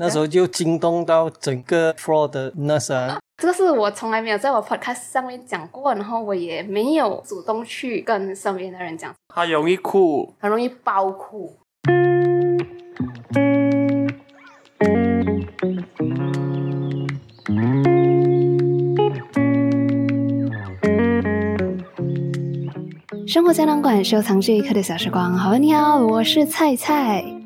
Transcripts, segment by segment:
那时候就惊动到整个 floor 的 nurse 啊。这个是我从来没有在我 podcast 上面讲过，然后我也没有主动去跟身边的人讲，他容易哭，很容易爆哭。生活胶囊馆收藏这一刻的小时光。好，你好，我是菜菜。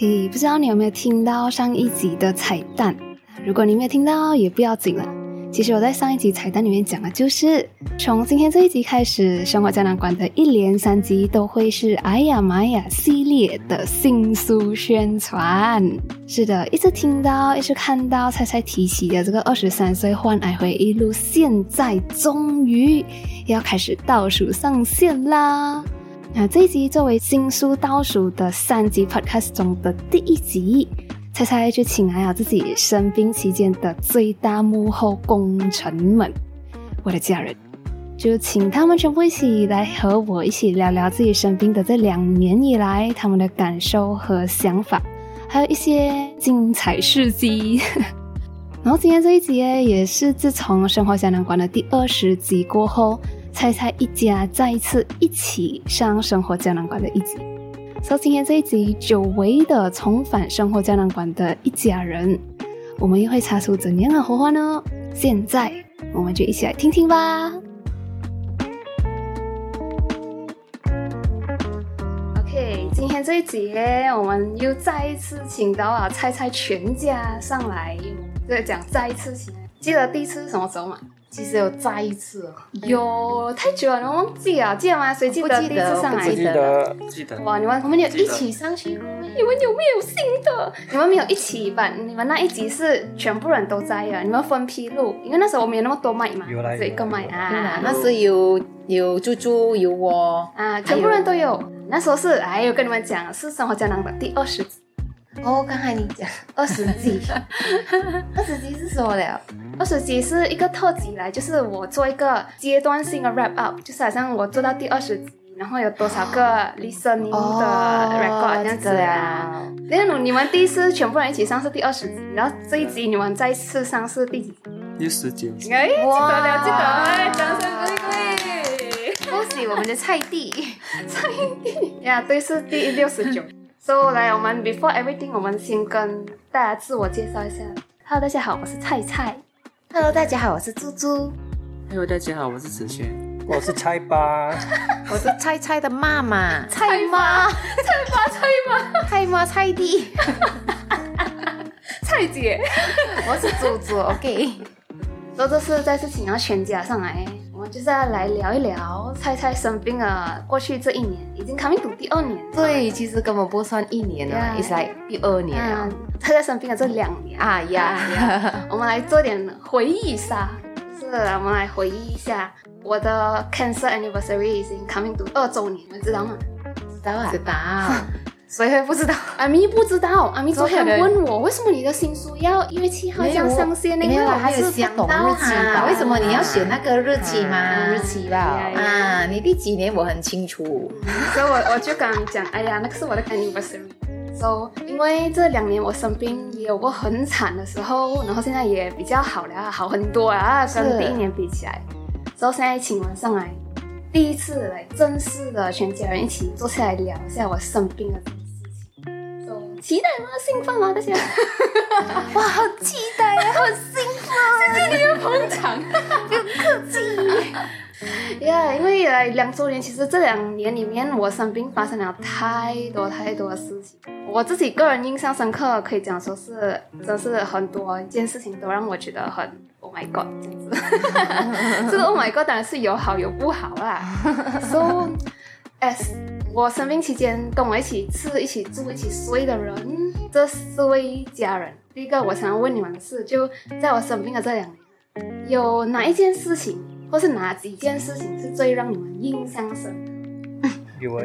嘿，不知道你有没有听到上一集的彩蛋？如果你没有听到，也不要紧了。其实我在上一集彩蛋里面讲的就是，从今天这一集开始，生活胶囊馆的一连三集都会是“哎呀妈呀”系列的新书宣传。是的，一直听到，一直看到，菜菜提起的这个二十三岁患癌回忆录，现在终于要开始倒数上线啦！那这一集作为新书倒数的三集 podcast 中的第一集。猜猜就请来了自己生病期间的最大幕后功臣们，我的家人，就请他们全部一起来和我一起聊聊自己生病的这两年以来他们的感受和想法，还有一些精彩事迹。然后今天这一集呢，也是自从《生活胶囊馆》的第二十集过后，猜猜一家再一次一起上《生活胶囊馆》的一集。所以今天这一集久违的重返生活胶囊馆的一家人，我们又会擦出怎样的火花呢？现在我们就一起来听听吧。OK，今天这一集我们又再一次请到了猜猜全家上来，再讲再一次请，记得第一次是什么时候吗？其实有再一次，有太久了，忘记了，记得吗？谁记得第一次上来？记得，记得。哇，你们我们有一起上去，你们有没有新的？你们没有一起吧？你们那一集是全部人都在啊？你们分批录，因为那时候我们有那么多麦嘛，有一个麦啊。那时有有猪猪有我啊，全部人都有。那时候是哎，我跟你们讲，是生活胶囊的第二十集。哦，刚才你讲二十集，二十集是什么了？二十集是一个特辑来，就是我做一个阶段性的 wrap up，就是好像我做到第二十集，然后有多少个 listening 的 record 这样子啊。因为你们第一次全部人一起上是第二十集，然后这一集你们再次上是第几集？第十九。哎，记得了，记得，掌声鼓励！恭喜我们的菜地，菜地呀，对，是第六十九。So 来，我们 before everything，我们先跟大家自我介绍一下。Hello，大家好，我是菜菜。Hello，大家好，我是猪猪。Hello，大家好，我是子轩。我是菜爸。我是菜菜的妈妈。菜妈，菜爸，菜妈，菜妈，菜弟。菜姐，我是猪猪。OK。所以这次再次请到全家上来。就是要来聊一聊菜菜生病了。过去这一年已经 coming 读第二年，对，其实根本不算一年了，也是来第二年了。菜菜生病了这两年啊 呀，我们来做点回忆杀，是，我们来回忆一下我的 cancer anniversary 已经 coming 读二周年，你们知道吗？知道啊，知道。谁会不知道？阿咪不知道。阿咪昨天问我，为什么你的新书要一月七号这样上线呢？因为我还是想懂日期吧。为什么你要选那个日期嘛？日期吧。啊，你第几年我很清楚。所以我我就刚讲，哎呀，那个是我的 anniversary。So，因为这两年我生病也有过很惨的时候，然后现在也比较好了，好很多啊，跟第一年比起来。所以现在请我上来，第一次来正式的全家人一起坐下来聊一下我生病的。期待吗？兴奋吗？这些，哇，好期待啊，好兴奋！谢谢你的捧场，不用客气。呀，因为呃两周年，其实这两年里面我生病发生了太多太多的事情。我自己个人印象深刻，可以讲说是，真是很多一件事情都让我觉得很 Oh my God 这样子。这个 Oh my God 当然是有好有不好啦。So as 我生病期间，跟我一起吃、一起住、一起睡的人，这四位家人。第一个，我想要问你们的是，就在我生病的这两年，有哪一件事情，或是哪几件事情是最让你们印象深刻？有啊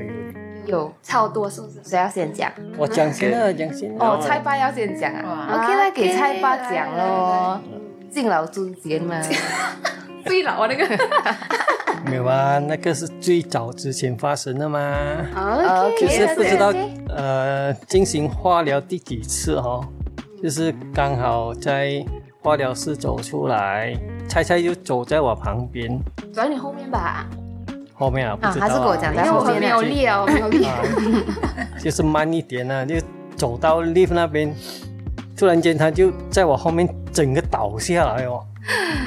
有，有超多，是不是？谁要先讲？我讲先啊，讲先。哦，菜爸要先讲啊。OK，那给菜爸讲喽，敬老尊贤嘛。最老啊那个。没有啊，那个是最早之前发生的嘛。啊，就是不知道呃进行化疗第几次哦。就是刚好在化疗室走出来，菜菜就走在我旁边，走在你后面吧，后面啊不知道、啊，他是跟我讲因为我很没有力啊，我没有力。啊，就是慢一点啊，就走到 lift 那边，突然间他就在我后面整个倒下来哦，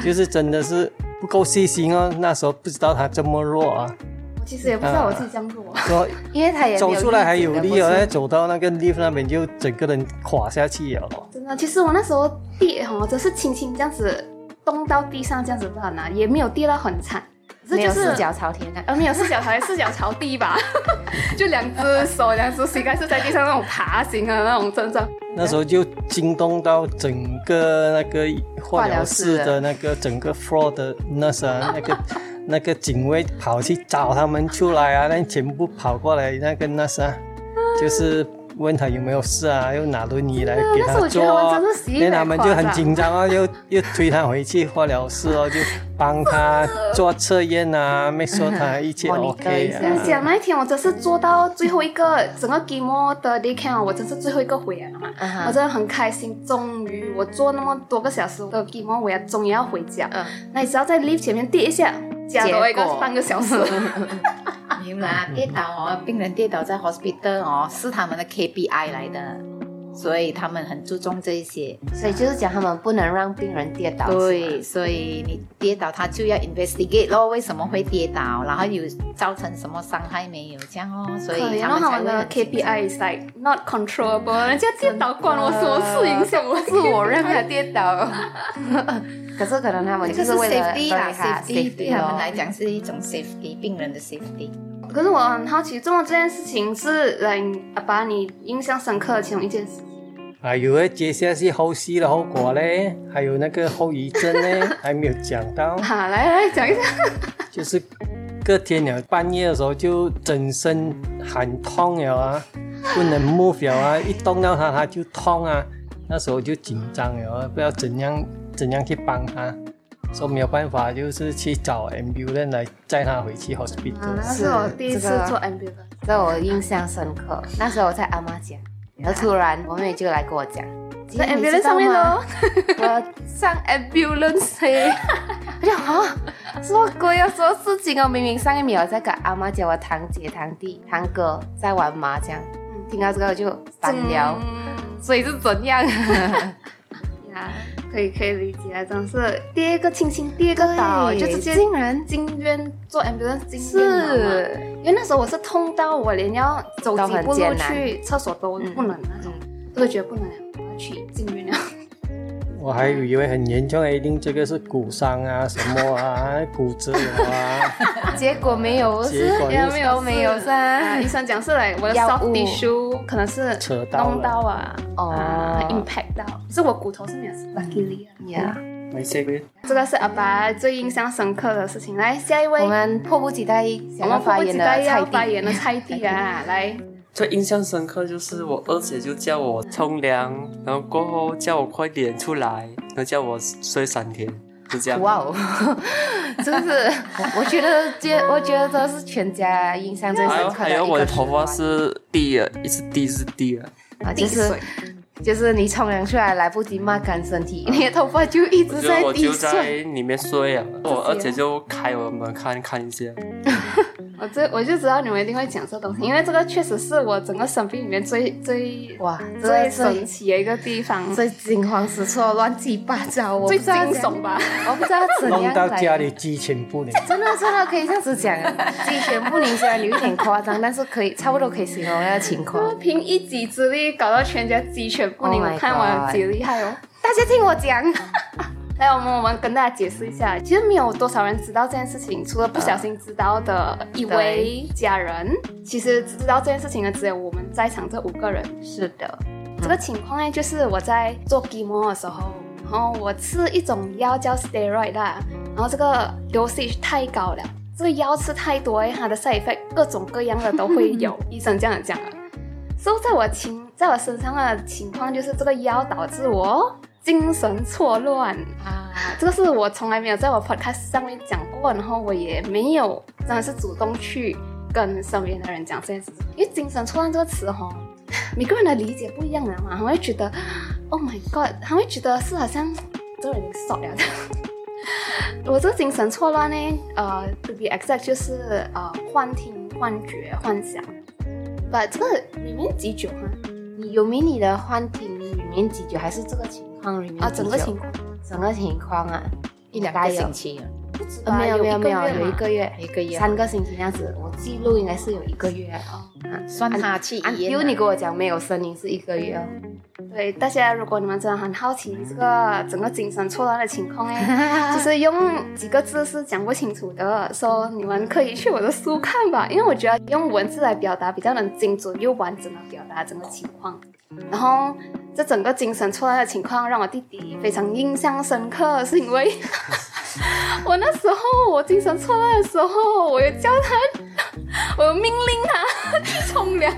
就是真的是不够细心哦，那时候不知道他这么弱啊，其实也不知道我自己这样弱。说 因为他也走出来还有力哦，走到那个 lift 那边就整个人垮下去了哦。真的，其实我那时候跌哦，只是轻轻这样子动到地上这样子乱拿，也没有跌到很惨。可是就是没有四脚朝天啊。呃，没有四脚朝天，四脚朝地吧，就两只手、两只膝盖是在地上那种爬行的那种症状。那时候就惊动到整个那个化疗室的那个整个 floor 的 nurse 啊，那个 那个警卫跑去找他们出来啊，那全部跑过来那个 nurse 啊，就是问他有没有事啊，又拿轮椅来给他坐那他们就很紧张啊，又又推他回去化疗室哦，就帮他做测验啊，make sure 他一切 OK 啊你。讲那一天，我真是做到最后一个，整个 game 的 day count，我真是最后一个回来了嘛。我真的很开心，终于我做那么多个小时的 game，我要终于要回家。嗯，那你只要在 lift 前面跌一下，加多一个半个小时。没有啦，跌倒哦，病人跌倒在 hospital 哦，是他们的 KPI 来的，所以他们很注重这一些。所以就是讲他们不能让病人跌倒。对，所以你跌倒，他就要 investigate 咯，为什么会跌倒，然后有造成什么伤害没有，这样哦，所以，他们然后他们的才会 KPI is like not controllable，人家跌倒关我什么事？影响我不是我让他跌倒，可是可能他们就是为了 safety 啦，safety 对他们来咯讲是一种 safety，病人的 safety。可是我很好奇，做这件事情是来把你印象深刻的其中一件事。还有诶，接下去后续的后果嘞，还有那个后遗症呢，还没有讲到。好，来来讲一下。就是隔天了，半夜的时候就整身很痛了啊，不能 move 了啊，一动到它它就痛啊。那时候就紧张了啊，不知道怎样怎样去帮他，说没有办法，就是去找 ambulance 来载他回去啊，hospital。那是我第一次这个做 ambulance。这我印象深刻。那时候我在阿妈家，然后突然我妹就来跟我讲，在 ambulance 上面吗咯。我上 ambulance 嘿，我就啊，什么鬼啊，什么事情哦？明明上一秒在跟阿妈讲我堂姐、堂弟、堂哥在玩麻将，听到这个我就单聊，嗯所以是怎样？呀，可以可以理解，真的是第一个亲亲，第一个倒，就直接竟然进院做 ambulance 进院是因为那时候我是痛到我连要走几步路去厕所都不能那种，我都觉得不能了，我要去。我还以为很严重，一定这个是骨伤啊什么啊，骨折啊。结果没有，是结果也没有都没有啊，噻医。生讲是来我的药 soft tissue 可能是扯到了弄到啊，哦啊 impact 到，是我骨头是没有事，luckily 啊。呀，没这个这个是阿爸最印象深刻的事情。来，下一位，我们迫不及待我想要们迫不发言的及待要菜发言。的菜地啊，来，最印象深刻就是我二姐就叫我冲凉，然后过后叫我快点出来，然后叫我睡三天，就这样。哇哦，真是，我觉得这，我觉得这是全家印象最深刻的一个还有我的头发是低了，一直低一直低了。啊，就是就是你冲凉出来来不及抹干身体，你的头发就一直在滴我就在。里面睡啊，我二姐就开我门看看一下，我这我就知道你们一定会讲这东西，因为这个确实是我整个生病里面最最哇，最神奇的一个地方，最惊慌失措、乱七八糟，我最惊悚，吧。我不知道怎弄样来到家里鸡犬不宁。真的真的可以这样子讲，鸡犬不宁虽然有一点夸张，但是可以差不多可以形容那个情况。凭一己之力搞到全家鸡犬不宁 Oh 看我有几厉害哦！大家听我讲，来，我们我们跟大家解释一下，其实没有多少人知道这件事情，除了不小心知道的一位家人，其实知道这件事情的只有我们在场这五个人。是的，这个情况呢，就是我在做 GMO 的时候，然后我吃一种药叫 steroid 啦，然后这个 dosage 太高了，这个药吃太多，它的 side effect 各种各样的都会有，医生这样讲的。所以在我情在我身上的情况就是这个药导致我精神错乱啊，这个是我从来没有在我 podcast 上面讲过，然后我也没有真的是主动去跟身边的人讲这件事情，因为精神错乱这个词哈、每个人的理解不一样的嘛，他会觉得，Oh my God，他会觉得是好像这个人傻了的。我这个精神错乱呢，呃，to be exact 就是呃幻听、幻觉、幻想。把这个里面几久哈？你有没你的幻听里面几久，还是这个情况里面啊，整个情况整个情况啊，一两个星期啊，不止呃没有没有没有有一个个月，一个月三个星期这样子，我记录应该是有一个月哦。算他去按医院因为你跟我讲没有声音是一个月哦。月。对，大家如果你们真的很好奇这个整个精神错乱的情况哎，就是用几个字是讲不清楚的，说你们可以去我的书看吧，因为我觉得用文字来表达比较能精准又完整的表达整个情况。然后这整个精神错乱的情况让我弟弟非常印象深刻，是因为 我那时候我精神错乱的时候，我有叫他，我有命令他去冲凉。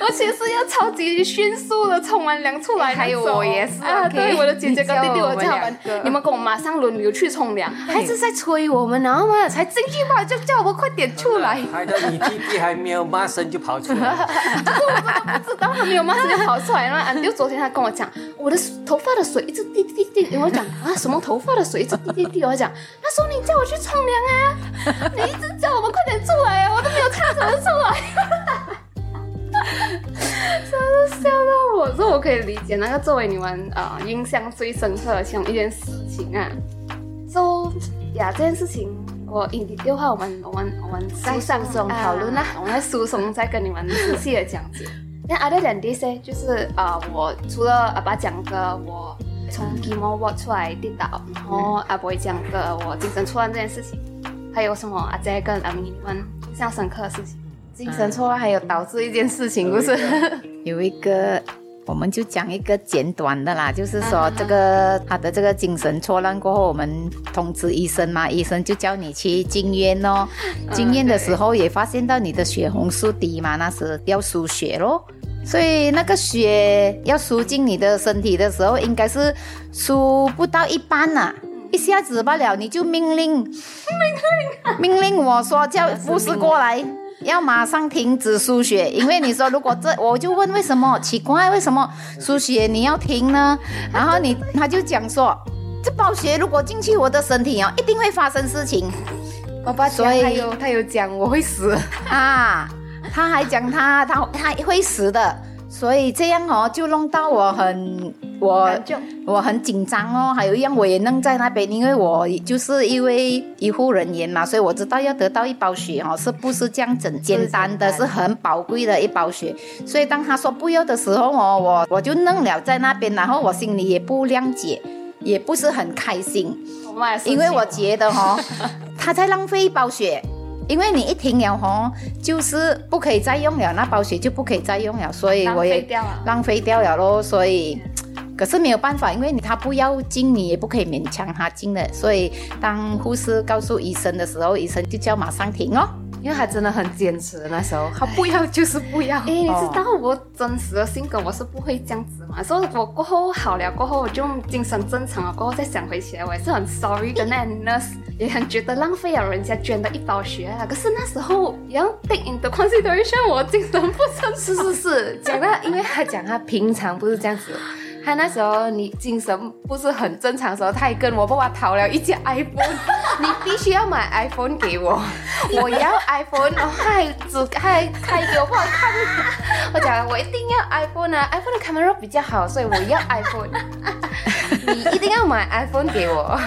而且是要超级迅速的冲完凉出来还有我也是啊对，我的姐姐跟弟弟，我叫他们，你们跟我马上轮流去冲凉，还是在催我们，然后嘛才进去吧，就叫我们快点出来。害得你弟弟还没有骂声就跑出来，不知道他没有骂声就跑出来了。俺就昨天他跟我讲，我的头发的水一直滴滴滴，我讲啊什么头发的水一直滴滴滴，我讲他说你叫我去冲凉啊，你一直叫我们快点出来啊，我都没有看怎么出来。真是笑到我，这我可以理解那个作为你们呃印象最深刻的其中一件事情啊。So 呀，这件事情我 in detail 的话，我们我们我们在上书中讨论啊我们在书中再跟你们仔细的讲解。那 other than this 呢，就是呃，我除了阿爸讲的我从 chemo ward 出来跌倒，然后阿伯讲的我精神错乱这件事情，还有什么阿姐跟阿明你们印象深刻的事情？精神错乱还有导致一件事情，不是？有一个，我们就讲一个简短的啦，就是说这个他的这个精神错乱过后，我们通知医生嘛，医生就叫你去进院哦。进院的时候也发现到你的血红素低嘛，那时要输血咯。所以那个血要输进你的身体的时候，应该是输不到一半呐、一下子罢了，你就命令命令命令我说叫 护士过来，要马上停止输血，因为你说如果这，我就问为什么奇怪，为什么输血你要停呢？然后你他就讲说，这包血如果进去我的身体哦，一定会发生事情爸爸讲所以他有他有讲我会死，啊。他还讲他他他会死的，所以这样哦，就弄到我很我我很紧张哦，还有一样我也弄在那边，因为我就是一位医护人员嘛，所以我知道要得到一包血哦，是不是这样整简单的，是很宝贵的一包血。所以当他说不要的时候哦，我我就弄了在那边，然后我心里也不谅解，也不是很开心，因为我觉得哦，他在浪费一包血。因为你一停了吼，就是不可以再用了，那包血就不可以再用了，所以我也浪费掉了浪费掉了咯。所以，可是没有办法，因为你他不要进，你也不可以勉强他进的。所以，当护士告诉医生的时候，医生就叫马上停哦。因为他真的很坚持，那时候他不要就是不要。哎，你知道我真实的性格，我是不会这样子嘛。所以我过后好了过后，我就精神正常了。过后再想回起来，我也是很 sorry 的那 nurse，也很觉得浪费了人家捐的一包血啊。可是那时候也要 take into consideration 我精神不正常是是是，讲到，因为他讲他平常不是这样子，他那时候你精神不是很正常的时候，他还跟我爸爸讨了一只 iPhone，你必须要买 iPhone 给我，我要 iPhone，然后他还只开开给我爸爸看，我讲我一定要 iPhone 啊，iPhone 的 camera 比较好，所以我要 iPhone，你一定要买 iPhone 给我。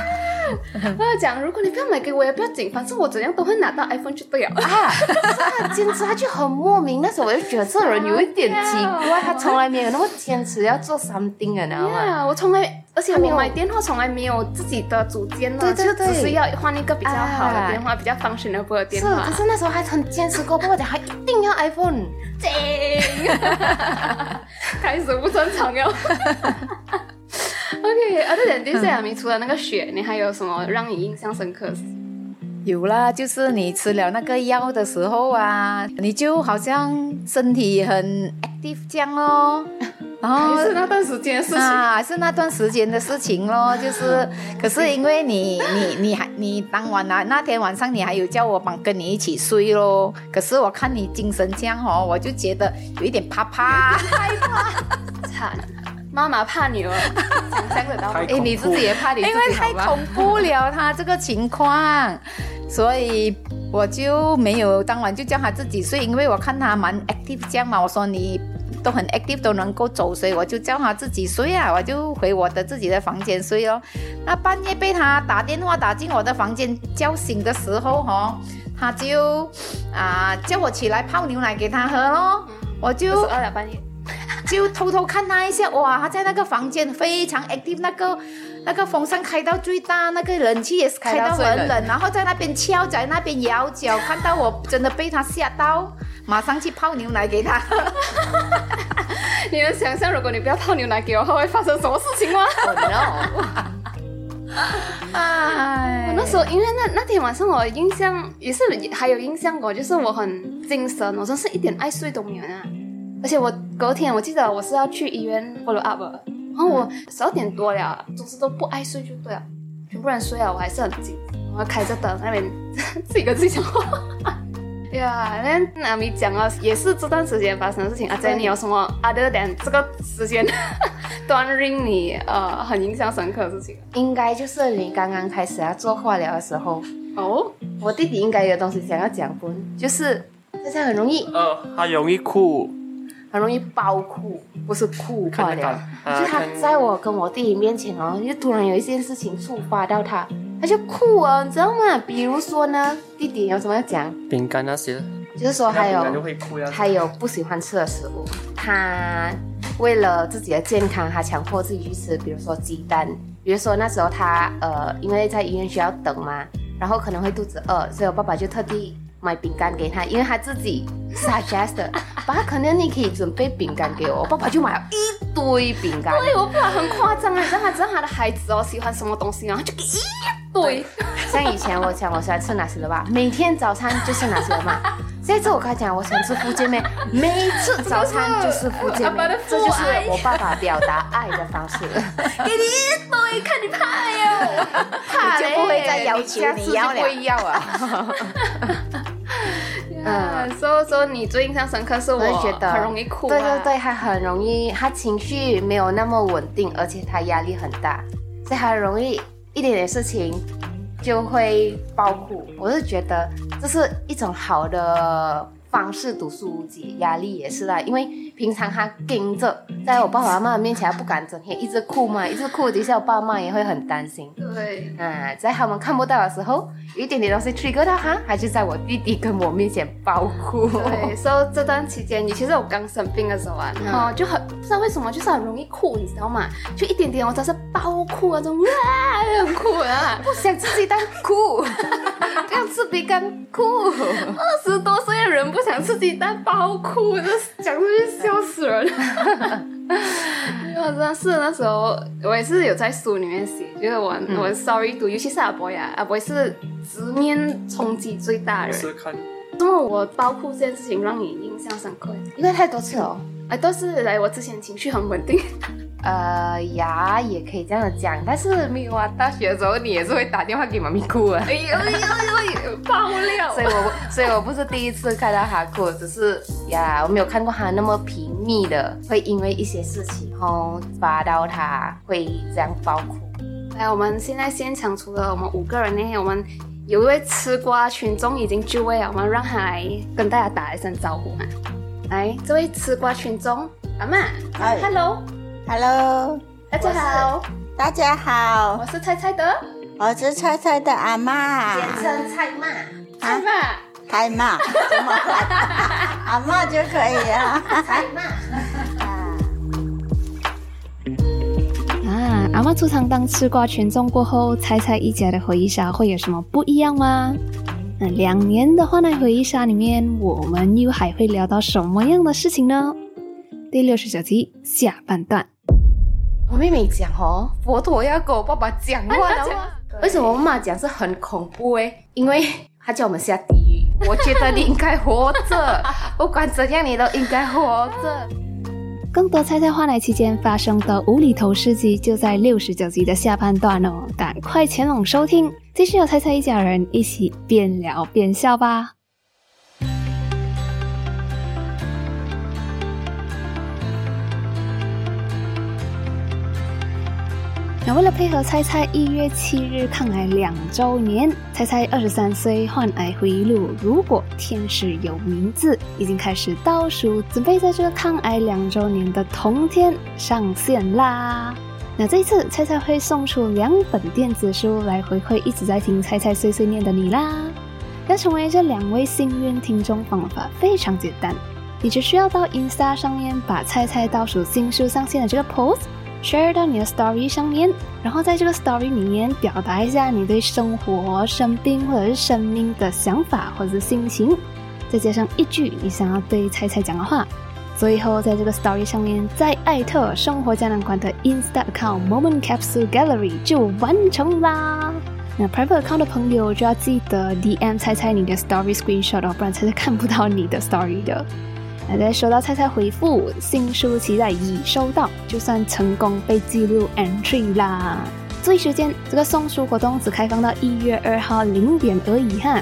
我讲，如果你不要买给我也不要紧，反正我怎样都会拿到 iPhone 就对了。啊，他坚持，他就很莫名。那时候我就觉得这人有一点奇怪，他从来没有那么坚持要做 something 的，你知道吗？呀，我从来，而且他没买电话从来没有自己的主间呢，就只是要换一个比较好的啊电话，比较 functionable 的电话是，可。是那时候还很坚持过，跟我讲，他一定要 iPhone。开始不正常了。OK，other than this，啊，你除了那个血，你还有什么让你印象深刻？有啦，就是你吃了那个药的时候啊，你就好像身体很 active 这样咯。然后还是那段时间的事情？啊，是那段时间的事情咯，就是，可是因为你你你还你当晚啊那天晚上你还有叫我帮跟你一起睡咯，可是我看你精神这样哦，我就觉得有一点怕怕，害怕。怕的，妈妈怕女儿，想象得到？哎，你自己也怕你自因为？太恐怖了，他这个情况，所以我就没有当晚就叫他自己睡，因为我看他蛮 active 这样嘛，我说你都很 active 都能够走，所以我就叫他自己睡啊，我就回我的自己的房间睡哦。那半夜被他打电话打进我的房间叫醒的时候，哈、他就啊、叫我起来泡牛奶给他喝咯，我就十二点半夜，就偷偷看他一下，哇，他在那个房间非常 active，那个那个风扇开到最大，那个冷气也是开到很冷，然后在那边翘，在那边摇脚，看到我真的被他吓到，马上去泡牛奶给他喝。你能想象如果你不要泡牛奶给我喝，会发生什么事情吗？Oh！哎我那时候因为那那天晚上我印象也是还有印象过，就是我很精神，我真是一点爱睡都没有啊。而且我隔天我记得我是要去医院 follow up，的然后我十二点多了，总是都不爱睡就对了，全部人睡了，我还是很紧张，我要开着灯那边 自己跟自己讲话。呀，那阿米讲了，也是这段时间发生的事情。阿珍，你有什么 other than 这个时间 段令你呃很印象深刻的事情？应该就是你刚刚开始要做化疗的时候，哦，我弟弟应该有东西想要讲不？就是大家很容易呃，他容易哭，很容易爆哭，不是哭看得化疗到，就他在我跟我弟弟面前哦，就突然有一件事情触发到他，他就哭哦，你知道吗？比如说呢，弟弟有什么要讲？饼干那些，就是说还有。还有不喜欢吃的食物，他为了自己的健康，他强迫自己去吃，比如说鸡蛋，比如说那时候他呃，因为在医院需要等嘛，然后可能会肚子饿，所以我爸爸就特地买饼干给他，因为他自己 suggest 的，爸，可能你可以准备饼干给我，爸爸就买了一堆饼干，对我爸很夸张啊，你知道他知道他的孩子哦喜欢什么东西，然后就给一堆。像以前我讲我喜欢吃哪些的吧，每天早餐就是哪些的嘛。这次我跟他讲我喜欢吃福建面，每次早餐就是福建面，这就是我爸爸表达爱的方式。给你一堆，看你怕哟，怕就不会再要求你要了。不会要啊。嗯，所以说你最印象深刻是我我就觉得。很容易哭、啊，对对对，他很容易，他情绪没有那么稳定，而且他压力很大，所以他容易一点点事情就会爆哭。我是觉得这是一种好的方式读书解压力也是啦，因为平常他盯着，在我爸爸妈妈面前，他不敢整天一直哭嘛，一直哭，底下我爸妈也会很担心。对，嗯，在他们看不到的时候，有一点点东西 trigger 到他，他就在我弟弟跟我面前爆哭。对，所以这段期间，尤其是我刚生病的时候啊，然后就很不知道为什么，就是很容易哭，你知道吗？就一点点，我真是爆哭那种，哇，很哭啊！不想吃鸡蛋哭，不要吃饼干哭。二十多岁的人不想吃鸡蛋，爆哭，这讲出去笑死人。我真的是那时候，我也是有在书里面写，就是我、我 sorry to，尤其是阿伯呀，阿伯是直面冲击最大的人。是看那么我包括这件事情让你印象深刻？因为太多次了。哎，都是来我之前情绪很稳定，呃呀，也可以这样讲，但是没有啊。大学的时候你也是会打电话给妈咪哭啊。哎呦哎呦哎呦，爆料！所以我所以我不是第一次看到他哭，只是呀，我没有看过他那么频密的，会因为一些事情然后发到他会这样爆哭。来，我们现在现场除了我们五个人呢，我们有一位吃瓜群众已经就位了，我们让他来跟大家打一声招呼嘛。来，这位吃瓜群众，阿妈，Hello，Hello，大家好，大家好，我是菜菜的我是菜菜的阿妈，称菜妈。菜妈。菜妈，怎么办？阿妈就可以了。菜妈。啊，阿妈出场当吃瓜群众过后，猜猜一家的回忆杀会有什么不一样吗？那两年的欢乐回忆杀里面，我们又还会聊到什么样的事情呢？第六十九集下半段。我妹妹讲哦，佛陀要跟我爸爸讲话了吗？为什么我妈妈讲是很恐怖诶？因为她叫我们下地狱。我觉得你应该活着，不管怎样你都应该活着。更多猜猜话来期间发生的无厘头事迹，就在六十九集的下半段哦，赶快前往收听，继续和猜猜一家人一起边聊边笑吧。为了配合菜菜一月七日抗癌两周年，菜菜二十三岁患癌回忆录《如果天使有名字》已经开始倒数，准备在这个抗癌两周年的同天上线啦。那这一次，菜菜会送出两本电子书来回馈一直在听菜菜碎碎念的你啦。要成为这两位幸运听众，方法非常简单，你只需要到 Insta 上面把菜菜倒数新书上线的这个 post。Share 到你的 story 上面，然后在这个 story 里面表达一下你对生活、生病或者是生命的想法或者心情，再加上一句你想要对菜菜讲的话，最后在这个 story 上面再艾特生活胶囊馆的 Insta account Moment Capsule Gallery 就完成啦。那 private account 的朋友就要记得 DM 菜菜你的 story screenshot 哦，不然菜菜看不到你的 story 的。那在收到菜菜回复，新书期待已收到，就算成功被记录 entry 啦。注意时间，这个送书活动只开放到一月二号零点而已哈。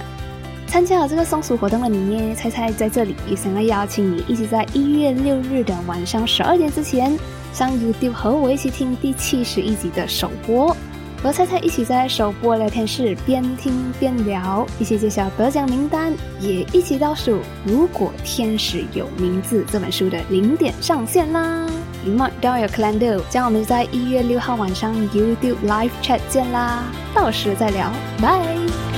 参加了这个送书活动的你呢，菜菜在这里也想要邀请你，一起在一月六日的晚上十二点之前，上 YouTube 和我一起听第七十一集的首播。和菜菜一起在首播聊天室边听边聊，一起揭晓得奖名单，也一起倒数。如果天使有名字这本书的零点上线啦，Mark down your calendar，将我们在一月六号晚上 YouTube Live Chat 见啦，到时再聊，拜。